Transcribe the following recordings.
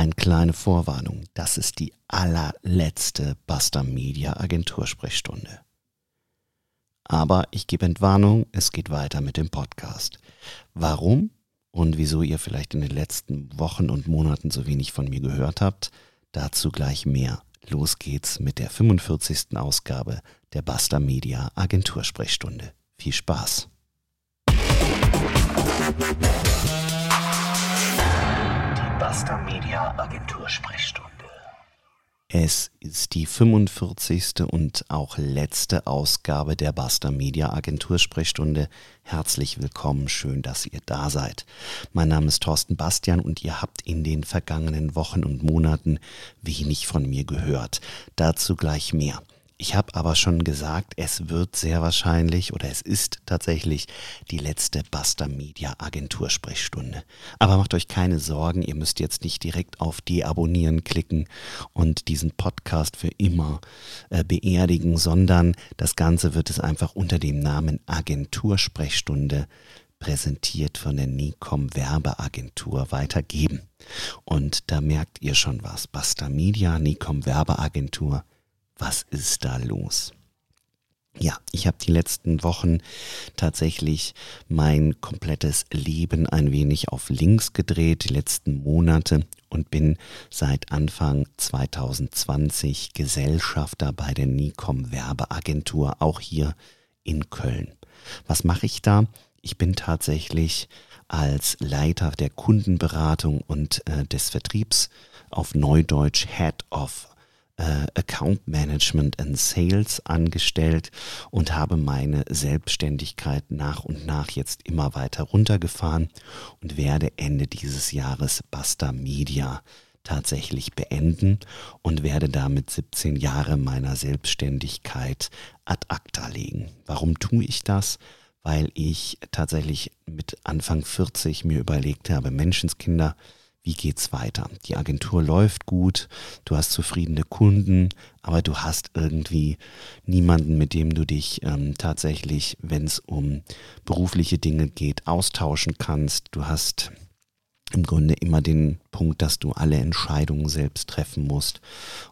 Eine kleine Vorwarnung, das ist die allerletzte Buster Media Agentursprechstunde. Aber ich gebe Entwarnung, es geht weiter mit dem Podcast. Warum und wieso ihr vielleicht in den letzten Wochen und Monaten so wenig von mir gehört habt, dazu gleich mehr. Los geht's mit der 45. Ausgabe der Buster Media Agentursprechstunde. Viel Spaß! Buster Media Agentur Sprechstunde. Es ist die 45. und auch letzte Ausgabe der Buster Media Agentur Sprechstunde. Herzlich willkommen, schön, dass ihr da seid. Mein Name ist Thorsten Bastian und ihr habt in den vergangenen Wochen und Monaten wenig von mir gehört. Dazu gleich mehr. Ich habe aber schon gesagt, es wird sehr wahrscheinlich oder es ist tatsächlich die letzte Buster Media Agentur Sprechstunde. Aber macht euch keine Sorgen, ihr müsst jetzt nicht direkt auf Deabonnieren klicken und diesen Podcast für immer äh, beerdigen, sondern das Ganze wird es einfach unter dem Namen Agentur Sprechstunde präsentiert von der Nicom Werbeagentur weitergeben. Und da merkt ihr schon was. Buster Media, Nicom Werbeagentur was ist da los? Ja, ich habe die letzten Wochen tatsächlich mein komplettes Leben ein wenig auf links gedreht, die letzten Monate und bin seit Anfang 2020 Gesellschafter bei der Nicom Werbeagentur, auch hier in Köln. Was mache ich da? Ich bin tatsächlich als Leiter der Kundenberatung und äh, des Vertriebs auf Neudeutsch Head of äh, Account Management and Sales angestellt und habe meine Selbstständigkeit nach und nach jetzt immer weiter runtergefahren und werde Ende dieses Jahres Basta Media tatsächlich beenden und werde damit 17 Jahre meiner Selbstständigkeit ad acta legen. Warum tue ich das? Weil ich tatsächlich mit Anfang 40 mir überlegt habe, Menschenskinder, wie geht's weiter? Die Agentur läuft gut, du hast zufriedene Kunden, aber du hast irgendwie niemanden, mit dem du dich ähm, tatsächlich, wenn es um berufliche Dinge geht, austauschen kannst. Du hast im Grunde immer den Punkt, dass du alle Entscheidungen selbst treffen musst.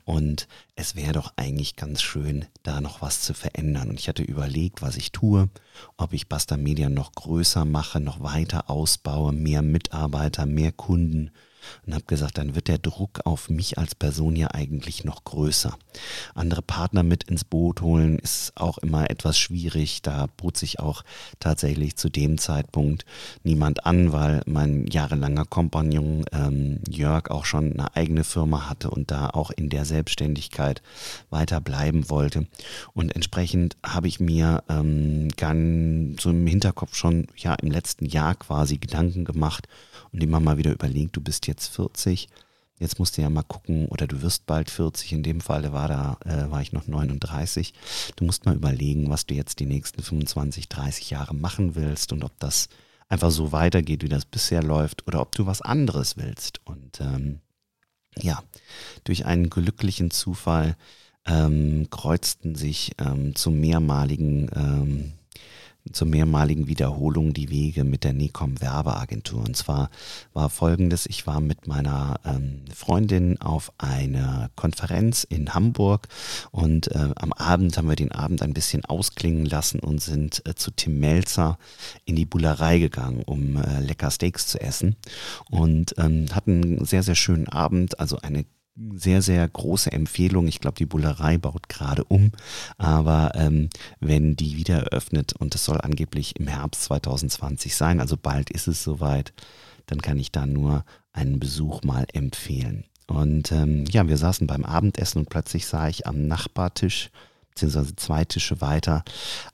Und es wäre doch eigentlich ganz schön, da noch was zu verändern. Und ich hatte überlegt, was ich tue, ob ich Basta Media noch größer mache, noch weiter ausbaue, mehr Mitarbeiter, mehr Kunden und habe gesagt, dann wird der Druck auf mich als Person ja eigentlich noch größer. Andere Partner mit ins Boot holen ist auch immer etwas schwierig. Da bot sich auch tatsächlich zu dem Zeitpunkt niemand an, weil mein jahrelanger Kompagnon ähm, Jörg auch schon eine eigene Firma hatte und da auch in der Selbstständigkeit weiter bleiben wollte. Und entsprechend habe ich mir ähm, ganz so im Hinterkopf schon ja im letzten Jahr quasi Gedanken gemacht, und immer mal wieder überlegt, du bist jetzt 40, jetzt musst du ja mal gucken, oder du wirst bald 40, in dem Fall war da, äh, war ich noch 39. Du musst mal überlegen, was du jetzt die nächsten 25, 30 Jahre machen willst und ob das einfach so weitergeht, wie das bisher läuft, oder ob du was anderes willst. Und ähm, ja, durch einen glücklichen Zufall ähm, kreuzten sich ähm, zum mehrmaligen ähm, zur mehrmaligen Wiederholung die Wege mit der Necom Werbeagentur. Und zwar war folgendes, ich war mit meiner ähm, Freundin auf einer Konferenz in Hamburg und äh, am Abend haben wir den Abend ein bisschen ausklingen lassen und sind äh, zu Tim Melzer in die Bullerei gegangen, um äh, lecker Steaks zu essen und ähm, hatten einen sehr, sehr schönen Abend, also eine sehr, sehr große Empfehlung. Ich glaube, die Bullerei baut gerade um. Aber ähm, wenn die wieder eröffnet, und das soll angeblich im Herbst 2020 sein, also bald ist es soweit, dann kann ich da nur einen Besuch mal empfehlen. Und ähm, ja, wir saßen beim Abendessen und plötzlich sah ich am Nachbartisch, beziehungsweise zwei Tische weiter,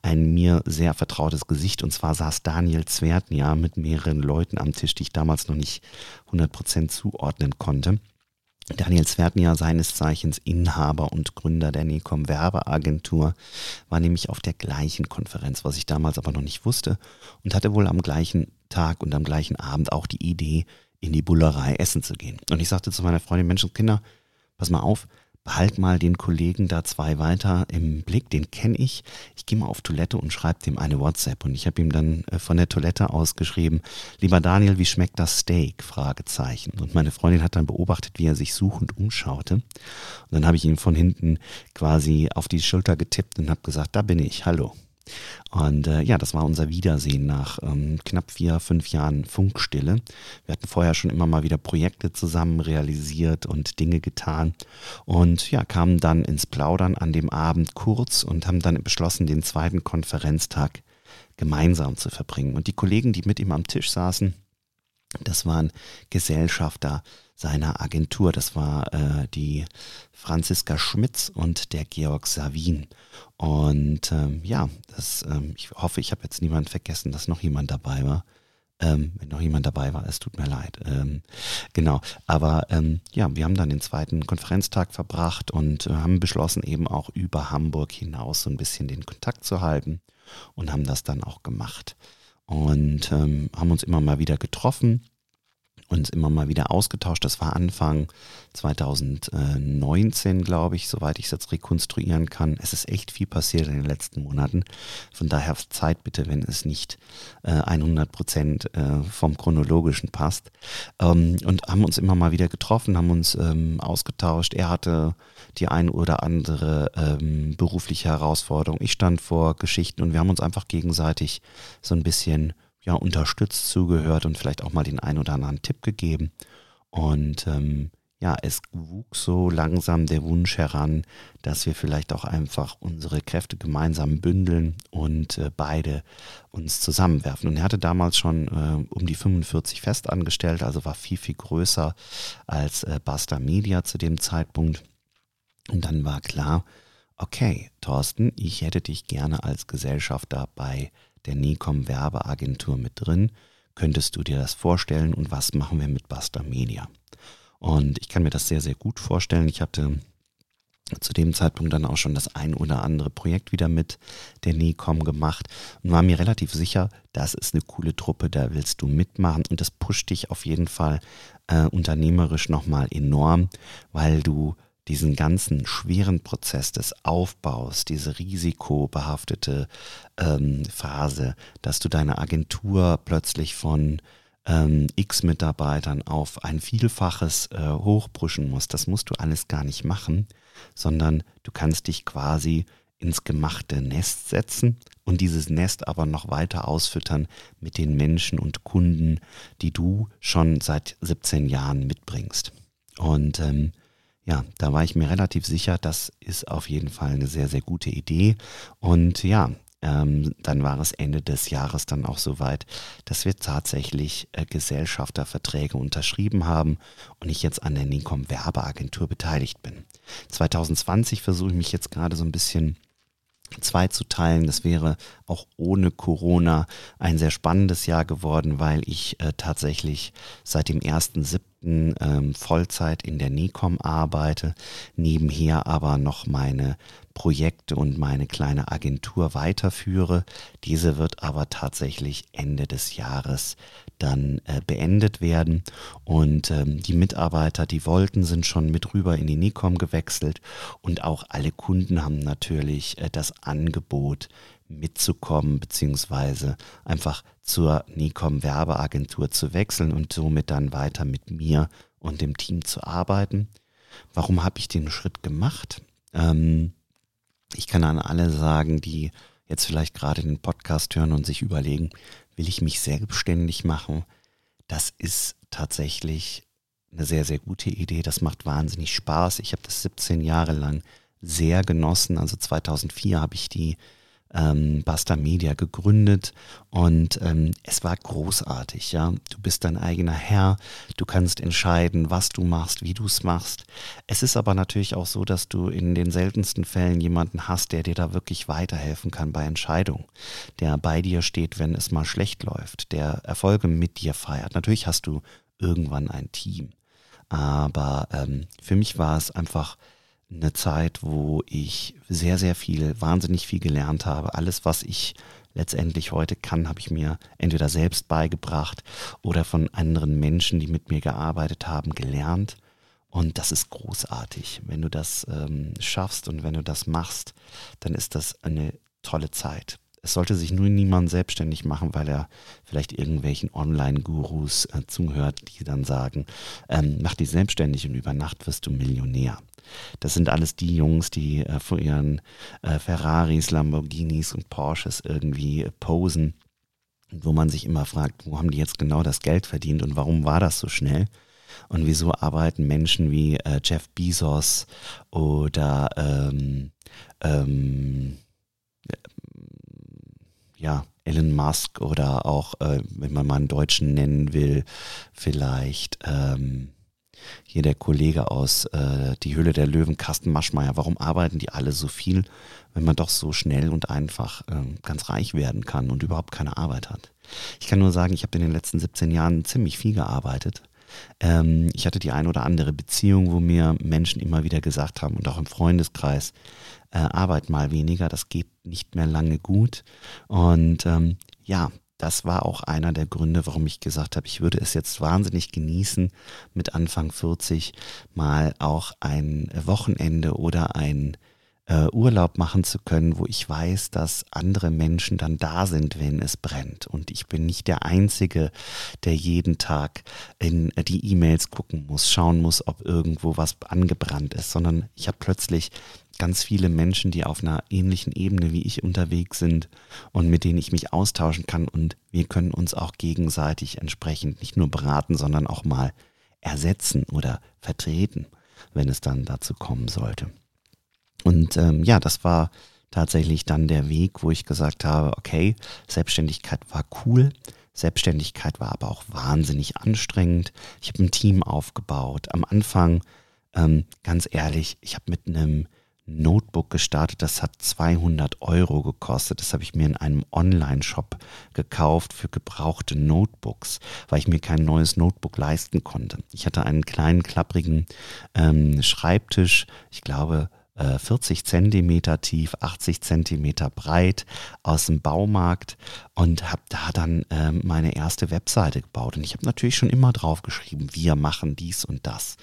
ein mir sehr vertrautes Gesicht. Und zwar saß Daniel Zwertnia mit mehreren Leuten am Tisch, die ich damals noch nicht 100% zuordnen konnte. Daniel Zwertnia, seines Zeichens Inhaber und Gründer der Necom Werbeagentur, war nämlich auf der gleichen Konferenz, was ich damals aber noch nicht wusste, und hatte wohl am gleichen Tag und am gleichen Abend auch die Idee, in die Bullerei essen zu gehen. Und ich sagte zu meiner Freundin, Menschenskinder, pass mal auf, behalt mal den Kollegen da zwei weiter im Blick, den kenne ich. Ich gehe mal auf Toilette und schreibe dem eine WhatsApp. Und ich habe ihm dann äh, von der Toilette aus geschrieben, lieber Daniel, wie schmeckt das Steak? Fragezeichen. Und meine Freundin hat dann beobachtet, wie er sich suchend umschaute. Und dann habe ich ihm von hinten quasi auf die Schulter getippt und habe gesagt, da bin ich, hallo. Und äh, ja, das war unser Wiedersehen nach ähm, knapp vier, fünf Jahren Funkstille. Wir hatten vorher schon immer mal wieder Projekte zusammen realisiert und Dinge getan und ja, kamen dann ins Plaudern an dem Abend kurz und haben dann beschlossen, den zweiten Konferenztag gemeinsam zu verbringen. Und die Kollegen, die mit ihm am Tisch saßen, das waren Gesellschafter seiner Agentur. Das war äh, die Franziska Schmitz und der Georg Savin. Und ähm, ja, das, ähm, ich hoffe, ich habe jetzt niemanden vergessen, dass noch jemand dabei war. Ähm, wenn noch jemand dabei war, es tut mir leid. Ähm, genau, aber ähm, ja, wir haben dann den zweiten Konferenztag verbracht und äh, haben beschlossen, eben auch über Hamburg hinaus so ein bisschen den Kontakt zu halten und haben das dann auch gemacht. Und ähm, haben uns immer mal wieder getroffen uns immer mal wieder ausgetauscht. Das war Anfang 2019, glaube ich, soweit ich es jetzt rekonstruieren kann. Es ist echt viel passiert in den letzten Monaten. Von daher Zeit bitte, wenn es nicht äh, 100 Prozent äh, vom chronologischen passt. Ähm, und haben uns immer mal wieder getroffen, haben uns ähm, ausgetauscht. Er hatte die ein oder andere ähm, berufliche Herausforderung. Ich stand vor Geschichten und wir haben uns einfach gegenseitig so ein bisschen ja, unterstützt, zugehört und vielleicht auch mal den einen oder anderen Tipp gegeben. Und ähm, ja, es wuchs so langsam der Wunsch heran, dass wir vielleicht auch einfach unsere Kräfte gemeinsam bündeln und äh, beide uns zusammenwerfen. Und er hatte damals schon äh, um die 45 festangestellt, also war viel, viel größer als äh, Basta Media zu dem Zeitpunkt. Und dann war klar, okay, Thorsten, ich hätte dich gerne als Gesellschafter bei der Nicom Werbeagentur mit drin. Könntest du dir das vorstellen und was machen wir mit Buster Media? Und ich kann mir das sehr, sehr gut vorstellen. Ich hatte zu dem Zeitpunkt dann auch schon das ein oder andere Projekt wieder mit der NECOM gemacht und war mir relativ sicher, das ist eine coole Truppe, da willst du mitmachen und das pusht dich auf jeden Fall äh, unternehmerisch nochmal enorm, weil du diesen ganzen schweren Prozess des Aufbaus, diese risikobehaftete ähm, Phase, dass du deine Agentur plötzlich von ähm, x Mitarbeitern auf ein Vielfaches äh, hochpushen musst, das musst du alles gar nicht machen, sondern du kannst dich quasi ins gemachte Nest setzen und dieses Nest aber noch weiter ausfüttern mit den Menschen und Kunden, die du schon seit 17 Jahren mitbringst. Und ähm, ja, da war ich mir relativ sicher, das ist auf jeden Fall eine sehr, sehr gute Idee. Und ja, ähm, dann war es Ende des Jahres dann auch soweit, dass wir tatsächlich äh, Gesellschafterverträge unterschrieben haben und ich jetzt an der Nincom Werbeagentur beteiligt bin. 2020 versuche ich mich jetzt gerade so ein bisschen zwei zu teilen. Das wäre auch ohne Corona ein sehr spannendes Jahr geworden, weil ich äh, tatsächlich seit dem 1.7 ähm, Vollzeit in der NECOM arbeite, nebenher aber noch meine Projekte und meine kleine Agentur weiterführe. Diese wird aber tatsächlich Ende des Jahres dann äh, beendet werden. Und ähm, die Mitarbeiter, die wollten, sind schon mit rüber in die NICOM gewechselt. Und auch alle Kunden haben natürlich äh, das Angebot, mitzukommen, beziehungsweise einfach zur NICOM Werbeagentur zu wechseln und somit dann weiter mit mir und dem Team zu arbeiten. Warum habe ich den Schritt gemacht? Ähm, ich kann an alle sagen, die jetzt vielleicht gerade den Podcast hören und sich überlegen, will ich mich selbstständig machen? Das ist tatsächlich eine sehr, sehr gute Idee. Das macht wahnsinnig Spaß. Ich habe das 17 Jahre lang sehr genossen. Also 2004 habe ich die ähm, Basta Media gegründet und ähm, es war großartig, ja. Du bist dein eigener Herr, du kannst entscheiden, was du machst, wie du es machst. Es ist aber natürlich auch so, dass du in den seltensten Fällen jemanden hast, der dir da wirklich weiterhelfen kann bei Entscheidungen, der bei dir steht, wenn es mal schlecht läuft, der Erfolge mit dir feiert. Natürlich hast du irgendwann ein Team. Aber ähm, für mich war es einfach eine Zeit, wo ich sehr, sehr viel, wahnsinnig viel gelernt habe. Alles, was ich letztendlich heute kann, habe ich mir entweder selbst beigebracht oder von anderen Menschen, die mit mir gearbeitet haben, gelernt. Und das ist großartig. Wenn du das ähm, schaffst und wenn du das machst, dann ist das eine tolle Zeit. Es sollte sich nur niemand selbstständig machen, weil er vielleicht irgendwelchen Online-Gurus äh, zuhört, die dann sagen, ähm, mach dich selbstständig und über Nacht wirst du Millionär. Das sind alles die Jungs, die äh, vor ihren äh, Ferraris, Lamborghinis und Porsches irgendwie äh, posen, wo man sich immer fragt, wo haben die jetzt genau das Geld verdient und warum war das so schnell? Und wieso arbeiten Menschen wie äh, Jeff Bezos oder ähm, ähm, ja, Elon Musk oder auch, äh, wenn man mal einen Deutschen nennen will, vielleicht ähm, hier der Kollege aus äh, Die Höhle der Löwen, Carsten Maschmeyer. Warum arbeiten die alle so viel, wenn man doch so schnell und einfach äh, ganz reich werden kann und überhaupt keine Arbeit hat? Ich kann nur sagen, ich habe in den letzten 17 Jahren ziemlich viel gearbeitet. Ähm, ich hatte die ein oder andere Beziehung, wo mir Menschen immer wieder gesagt haben und auch im Freundeskreis, äh, arbeit mal weniger, das geht nicht mehr lange gut. Und ähm, ja, das war auch einer der Gründe, warum ich gesagt habe, ich würde es jetzt wahnsinnig genießen, mit Anfang 40 mal auch ein Wochenende oder ein äh, Urlaub machen zu können, wo ich weiß, dass andere Menschen dann da sind, wenn es brennt. Und ich bin nicht der Einzige, der jeden Tag in die E-Mails gucken muss, schauen muss, ob irgendwo was angebrannt ist, sondern ich habe plötzlich ganz viele Menschen, die auf einer ähnlichen Ebene wie ich unterwegs sind und mit denen ich mich austauschen kann und wir können uns auch gegenseitig entsprechend nicht nur beraten, sondern auch mal ersetzen oder vertreten, wenn es dann dazu kommen sollte. Und ähm, ja, das war tatsächlich dann der Weg, wo ich gesagt habe, okay, Selbstständigkeit war cool, Selbstständigkeit war aber auch wahnsinnig anstrengend. Ich habe ein Team aufgebaut. Am Anfang, ähm, ganz ehrlich, ich habe mit einem Notebook gestartet, das hat 200 Euro gekostet. Das habe ich mir in einem Online-Shop gekauft für gebrauchte Notebooks, weil ich mir kein neues Notebook leisten konnte. Ich hatte einen kleinen, klapprigen ähm, Schreibtisch, ich glaube 40 äh, Zentimeter tief, 80 Zentimeter breit aus dem Baumarkt und habe da dann ähm, meine erste Webseite gebaut. Und ich habe natürlich schon immer drauf geschrieben, wir machen dies und das.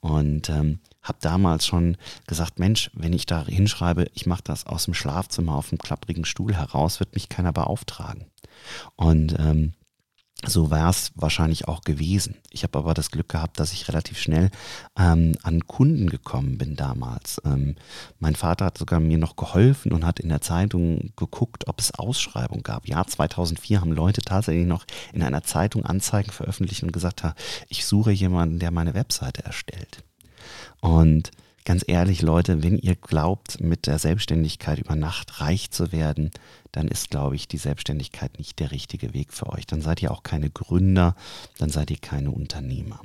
Und ähm, habe damals schon gesagt, Mensch, wenn ich da hinschreibe, ich mache das aus dem Schlafzimmer auf dem klapprigen Stuhl heraus, wird mich keiner beauftragen. Und ähm, so war es wahrscheinlich auch gewesen. Ich habe aber das Glück gehabt, dass ich relativ schnell ähm, an Kunden gekommen bin damals. Ähm, mein Vater hat sogar mir noch geholfen und hat in der Zeitung geguckt, ob es Ausschreibungen gab. Ja, 2004 haben Leute tatsächlich noch in einer Zeitung Anzeigen veröffentlicht und gesagt, ich suche jemanden, der meine Webseite erstellt. Und ganz ehrlich, Leute, wenn ihr glaubt, mit der Selbstständigkeit über Nacht reich zu werden, dann ist, glaube ich, die Selbstständigkeit nicht der richtige Weg für euch. Dann seid ihr auch keine Gründer, dann seid ihr keine Unternehmer.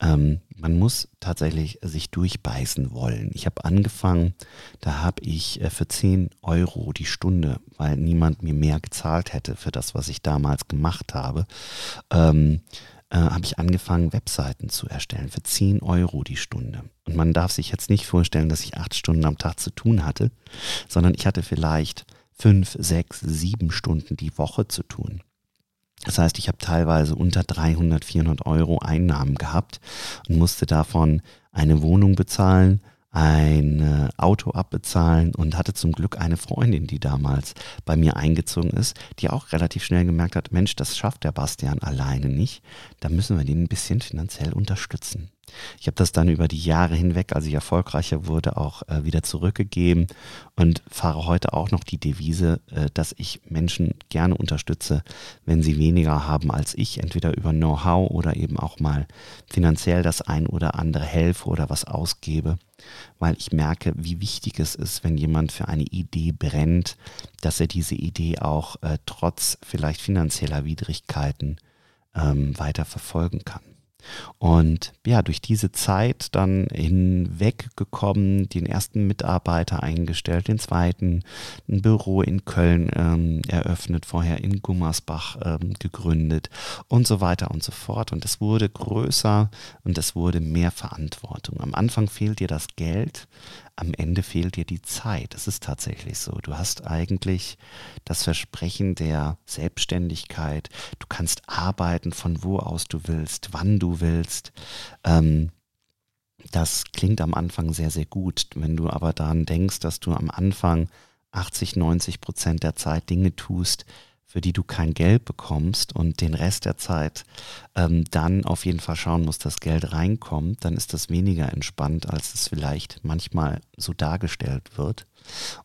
Ähm, man muss tatsächlich sich durchbeißen wollen. Ich habe angefangen, da habe ich äh, für 10 Euro die Stunde, weil niemand mir mehr gezahlt hätte für das, was ich damals gemacht habe, ähm, äh, habe ich angefangen, Webseiten zu erstellen für 10 Euro die Stunde. Und man darf sich jetzt nicht vorstellen, dass ich acht Stunden am Tag zu tun hatte, sondern ich hatte vielleicht fünf, sechs, sieben Stunden die Woche zu tun. Das heißt, ich habe teilweise unter 300, 400 Euro Einnahmen gehabt und musste davon eine Wohnung bezahlen, ein äh, Auto abbezahlen und hatte zum Glück eine Freundin, die damals bei mir eingezogen ist, die auch relativ schnell gemerkt hat, Mensch, das schafft der Bastian alleine nicht, da müssen wir den ein bisschen finanziell unterstützen. Ich habe das dann über die Jahre hinweg, als ich erfolgreicher wurde, auch äh, wieder zurückgegeben und fahre heute auch noch die Devise, äh, dass ich Menschen gerne unterstütze, wenn sie weniger haben als ich, entweder über Know-how oder eben auch mal finanziell das ein oder andere helfe oder was ausgebe, weil ich merke, wie wichtig es ist, wenn jemand für eine Idee brennt, dass er diese Idee auch äh, trotz vielleicht finanzieller Widrigkeiten ähm, weiter verfolgen kann. Und ja, durch diese Zeit dann hinweggekommen, den ersten Mitarbeiter eingestellt, den zweiten, ein Büro in Köln ähm, eröffnet, vorher in Gummersbach ähm, gegründet und so weiter und so fort. Und es wurde größer und es wurde mehr Verantwortung. Am Anfang fehlt dir das Geld, am Ende fehlt dir die Zeit. Es ist tatsächlich so. Du hast eigentlich das Versprechen der Selbstständigkeit. Du kannst arbeiten von wo aus du willst, wann du willst. Ähm, Das klingt am Anfang sehr, sehr gut. Wenn du aber daran denkst, dass du am Anfang 80, 90 Prozent der Zeit Dinge tust, für die du kein Geld bekommst und den Rest der Zeit ähm, dann auf jeden Fall schauen musst, dass Geld reinkommt, dann ist das weniger entspannt, als es vielleicht manchmal so dargestellt wird.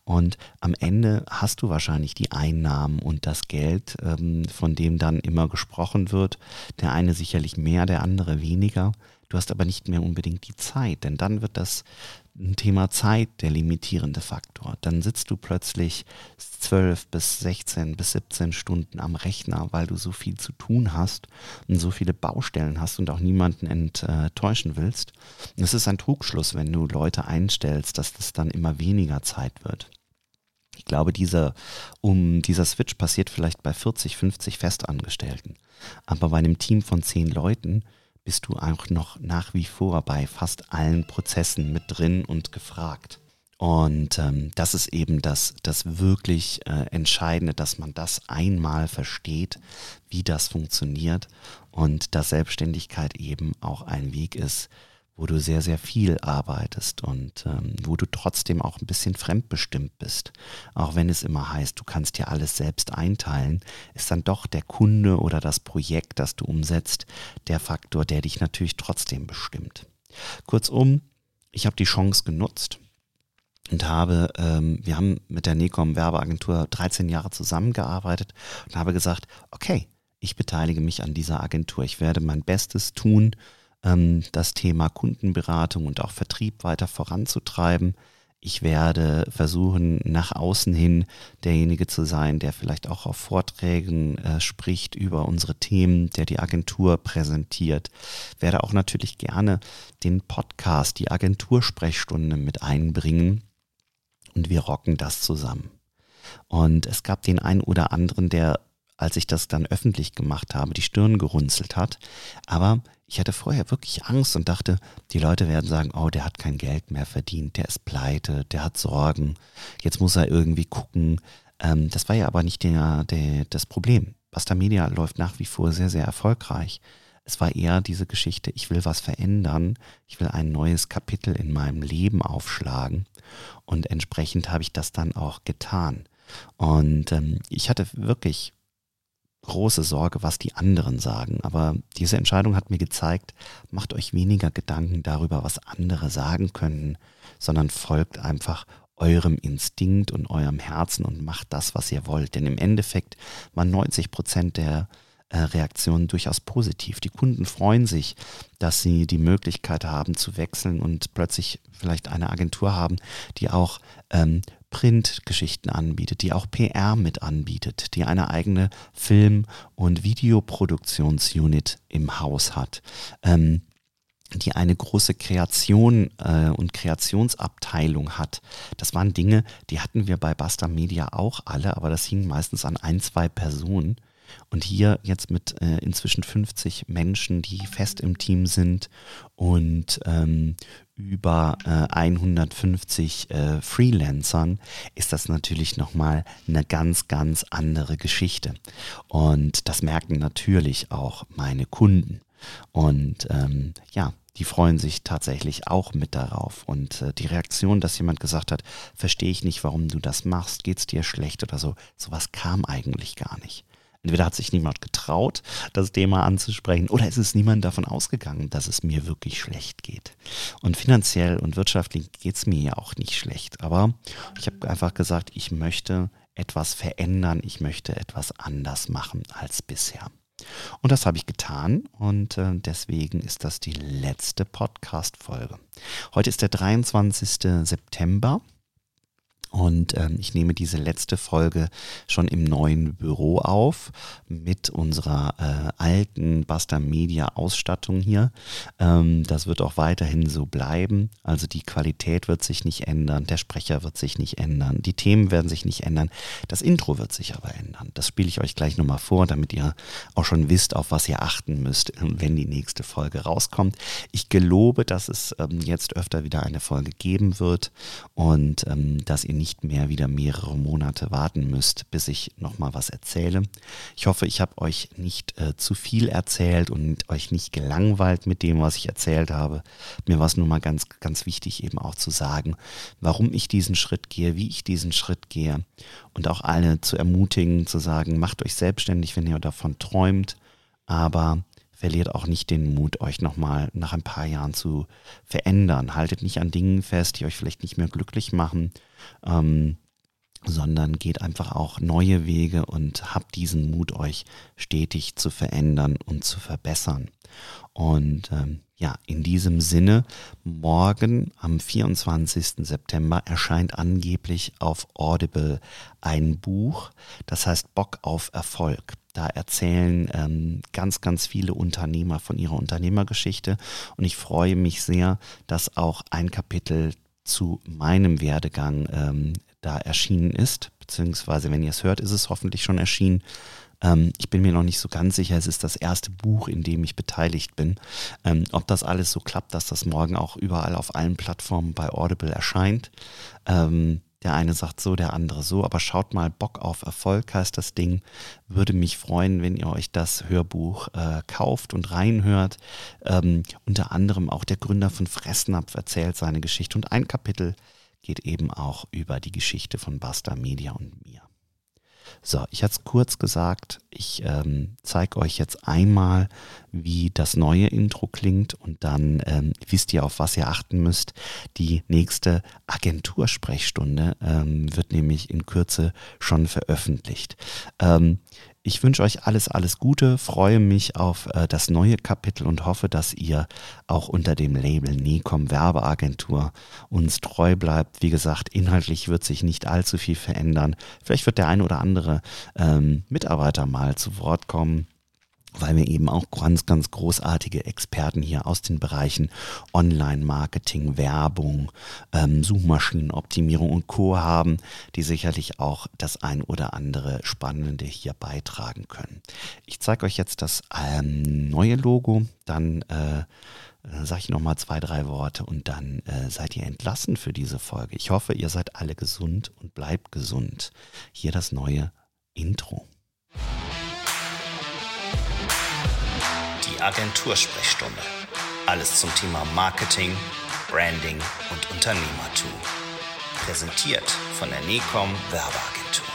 Und am Ende hast du wahrscheinlich die Einnahmen und das Geld, ähm, von dem dann immer gesprochen wird. Der eine sicherlich mehr, der andere weniger. Du hast aber nicht mehr unbedingt die Zeit, denn dann wird das ein Thema Zeit der limitierende Faktor. Dann sitzt du plötzlich 12 bis 16 bis 17 Stunden am Rechner, weil du so viel zu tun hast und so viele Baustellen hast und auch niemanden enttäuschen willst. Und es ist ein Trugschluss, wenn du Leute einstellst, dass das dann immer weniger Zeit wird. Ich glaube, dieser, um, dieser Switch passiert vielleicht bei 40, 50 Festangestellten. Aber bei einem Team von 10 Leuten bist du auch noch nach wie vor bei fast allen Prozessen mit drin und gefragt. Und ähm, das ist eben das, das wirklich äh, Entscheidende, dass man das einmal versteht, wie das funktioniert und dass Selbstständigkeit eben auch ein Weg ist, wo du sehr, sehr viel arbeitest und ähm, wo du trotzdem auch ein bisschen fremdbestimmt bist. Auch wenn es immer heißt, du kannst dir alles selbst einteilen, ist dann doch der Kunde oder das Projekt, das du umsetzt, der Faktor, der dich natürlich trotzdem bestimmt. Kurzum, ich habe die Chance genutzt und habe, ähm, wir haben mit der Necom Werbeagentur 13 Jahre zusammengearbeitet und habe gesagt, okay, ich beteilige mich an dieser Agentur. Ich werde mein Bestes tun, ähm, das Thema Kundenberatung und auch Vertrieb weiter voranzutreiben. Ich werde versuchen, nach außen hin derjenige zu sein, der vielleicht auch auf Vorträgen äh, spricht über unsere Themen, der die Agentur präsentiert. Werde auch natürlich gerne den Podcast, die Agentursprechstunde mit einbringen. Und wir rocken das zusammen. Und es gab den einen oder anderen, der, als ich das dann öffentlich gemacht habe, die Stirn gerunzelt hat. Aber ich hatte vorher wirklich Angst und dachte, die Leute werden sagen, oh, der hat kein Geld mehr verdient, der ist pleite, der hat Sorgen, jetzt muss er irgendwie gucken. Ähm, das war ja aber nicht der, der, das Problem. Basta Media läuft nach wie vor sehr, sehr erfolgreich. Es war eher diese Geschichte, ich will was verändern, ich will ein neues Kapitel in meinem Leben aufschlagen und entsprechend habe ich das dann auch getan. Und ähm, ich hatte wirklich große Sorge, was die anderen sagen. Aber diese Entscheidung hat mir gezeigt, macht euch weniger Gedanken darüber, was andere sagen können, sondern folgt einfach eurem Instinkt und eurem Herzen und macht das, was ihr wollt. Denn im Endeffekt waren 90 Prozent der äh, Reaktionen durchaus positiv. Die Kunden freuen sich, dass sie die Möglichkeit haben zu wechseln und plötzlich vielleicht eine Agentur haben, die auch ähm, Printgeschichten anbietet, die auch PR mit anbietet, die eine eigene Film- und Videoproduktionsunit im Haus hat. Ähm, die eine große Kreation äh, und Kreationsabteilung hat. Das waren Dinge, die hatten wir bei Basta Media auch alle, aber das hing meistens an ein, zwei Personen. Und hier jetzt mit äh, inzwischen 50 Menschen, die fest im Team sind und ähm, über äh, 150 äh, Freelancern, ist das natürlich nochmal eine ganz, ganz andere Geschichte. Und das merken natürlich auch meine Kunden. Und ähm, ja, die freuen sich tatsächlich auch mit darauf. Und äh, die Reaktion, dass jemand gesagt hat, verstehe ich nicht, warum du das machst, geht es dir schlecht oder so, sowas kam eigentlich gar nicht. Entweder hat sich niemand getraut, das Thema anzusprechen, oder es ist niemand davon ausgegangen, dass es mir wirklich schlecht geht. Und finanziell und wirtschaftlich geht es mir ja auch nicht schlecht. Aber ich habe einfach gesagt, ich möchte etwas verändern, ich möchte etwas anders machen als bisher. Und das habe ich getan und äh, deswegen ist das die letzte Podcast-Folge. Heute ist der 23. September und ähm, ich nehme diese letzte Folge schon im neuen Büro auf mit unserer äh, alten Basta Media Ausstattung hier. Ähm, das wird auch weiterhin so bleiben. Also die Qualität wird sich nicht ändern, der Sprecher wird sich nicht ändern, die Themen werden sich nicht ändern. Das Intro wird sich aber ändern. Das spiele ich euch gleich nochmal vor, damit ihr auch schon wisst, auf was ihr achten müsst, wenn die nächste Folge rauskommt. Ich gelobe, dass es ähm, jetzt öfter wieder eine Folge geben wird und ähm, dass ihr nicht mehr wieder mehrere Monate warten müsst, bis ich nochmal was erzähle. Ich hoffe, ich habe euch nicht äh, zu viel erzählt und euch nicht gelangweilt mit dem, was ich erzählt habe. Mir war es nur mal ganz, ganz wichtig eben auch zu sagen, warum ich diesen Schritt gehe, wie ich diesen Schritt gehe und auch alle zu ermutigen, zu sagen, macht euch selbstständig, wenn ihr davon träumt, aber verliert auch nicht den Mut, euch nochmal nach ein paar Jahren zu verändern. Haltet nicht an Dingen fest, die euch vielleicht nicht mehr glücklich machen, ähm, sondern geht einfach auch neue Wege und habt diesen Mut, euch stetig zu verändern und zu verbessern. Und ähm, ja, in diesem Sinne, morgen am 24. September erscheint angeblich auf Audible ein Buch, das heißt Bock auf Erfolg. Da erzählen ähm, ganz, ganz viele Unternehmer von ihrer Unternehmergeschichte und ich freue mich sehr, dass auch ein Kapitel zu meinem Werdegang ähm, da erschienen ist, beziehungsweise wenn ihr es hört, ist es hoffentlich schon erschienen. Ähm, ich bin mir noch nicht so ganz sicher, es ist das erste Buch, in dem ich beteiligt bin. Ähm, ob das alles so klappt, dass das morgen auch überall auf allen Plattformen bei Audible erscheint. Ähm, der eine sagt so, der andere so, aber schaut mal, Bock auf Erfolg heißt das Ding. Würde mich freuen, wenn ihr euch das Hörbuch äh, kauft und reinhört. Ähm, unter anderem auch der Gründer von Fressnapf erzählt seine Geschichte und ein Kapitel geht eben auch über die Geschichte von Basta Media und mir. So, ich hatte es kurz gesagt, ich ähm, zeige euch jetzt einmal, wie das neue Intro klingt und dann ähm, wisst ihr, auf was ihr achten müsst. Die nächste Agentursprechstunde ähm, wird nämlich in Kürze schon veröffentlicht. Ähm, ich wünsche euch alles, alles Gute, freue mich auf äh, das neue Kapitel und hoffe, dass ihr auch unter dem Label Necom Werbeagentur uns treu bleibt. Wie gesagt, inhaltlich wird sich nicht allzu viel verändern. Vielleicht wird der ein oder andere ähm, Mitarbeiter mal zu Wort kommen weil wir eben auch ganz, ganz großartige Experten hier aus den Bereichen Online-Marketing, Werbung, ähm, Suchmaschinenoptimierung und Co. haben, die sicherlich auch das ein oder andere Spannende hier beitragen können. Ich zeige euch jetzt das ähm, neue Logo, dann äh, sage ich nochmal zwei, drei Worte und dann äh, seid ihr entlassen für diese Folge. Ich hoffe, ihr seid alle gesund und bleibt gesund. Hier das neue Intro. Agentursprechstunde. Alles zum Thema Marketing, Branding und Unternehmertum. Präsentiert von der NECOM Werbeagentur.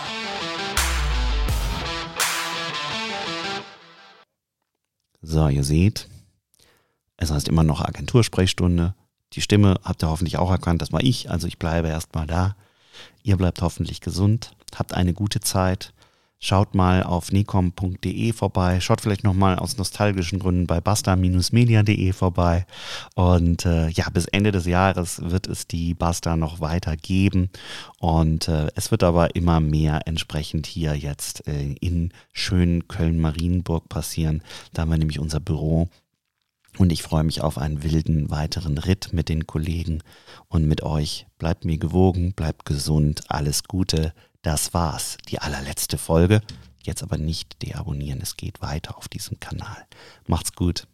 So, ihr seht, es heißt immer noch Agentursprechstunde. Die Stimme habt ihr hoffentlich auch erkannt, das war ich, also ich bleibe erstmal da. Ihr bleibt hoffentlich gesund, habt eine gute Zeit Schaut mal auf necom.de vorbei. Schaut vielleicht nochmal aus nostalgischen Gründen bei basta-media.de vorbei. Und äh, ja, bis Ende des Jahres wird es die Basta noch weiter geben. Und äh, es wird aber immer mehr entsprechend hier jetzt äh, in schönen Köln-Marienburg passieren. Da haben wir nämlich unser Büro. Und ich freue mich auf einen wilden weiteren Ritt mit den Kollegen und mit euch. Bleibt mir gewogen, bleibt gesund, alles Gute. Das war's, die allerletzte Folge. Jetzt aber nicht deabonnieren, es geht weiter auf diesem Kanal. Macht's gut.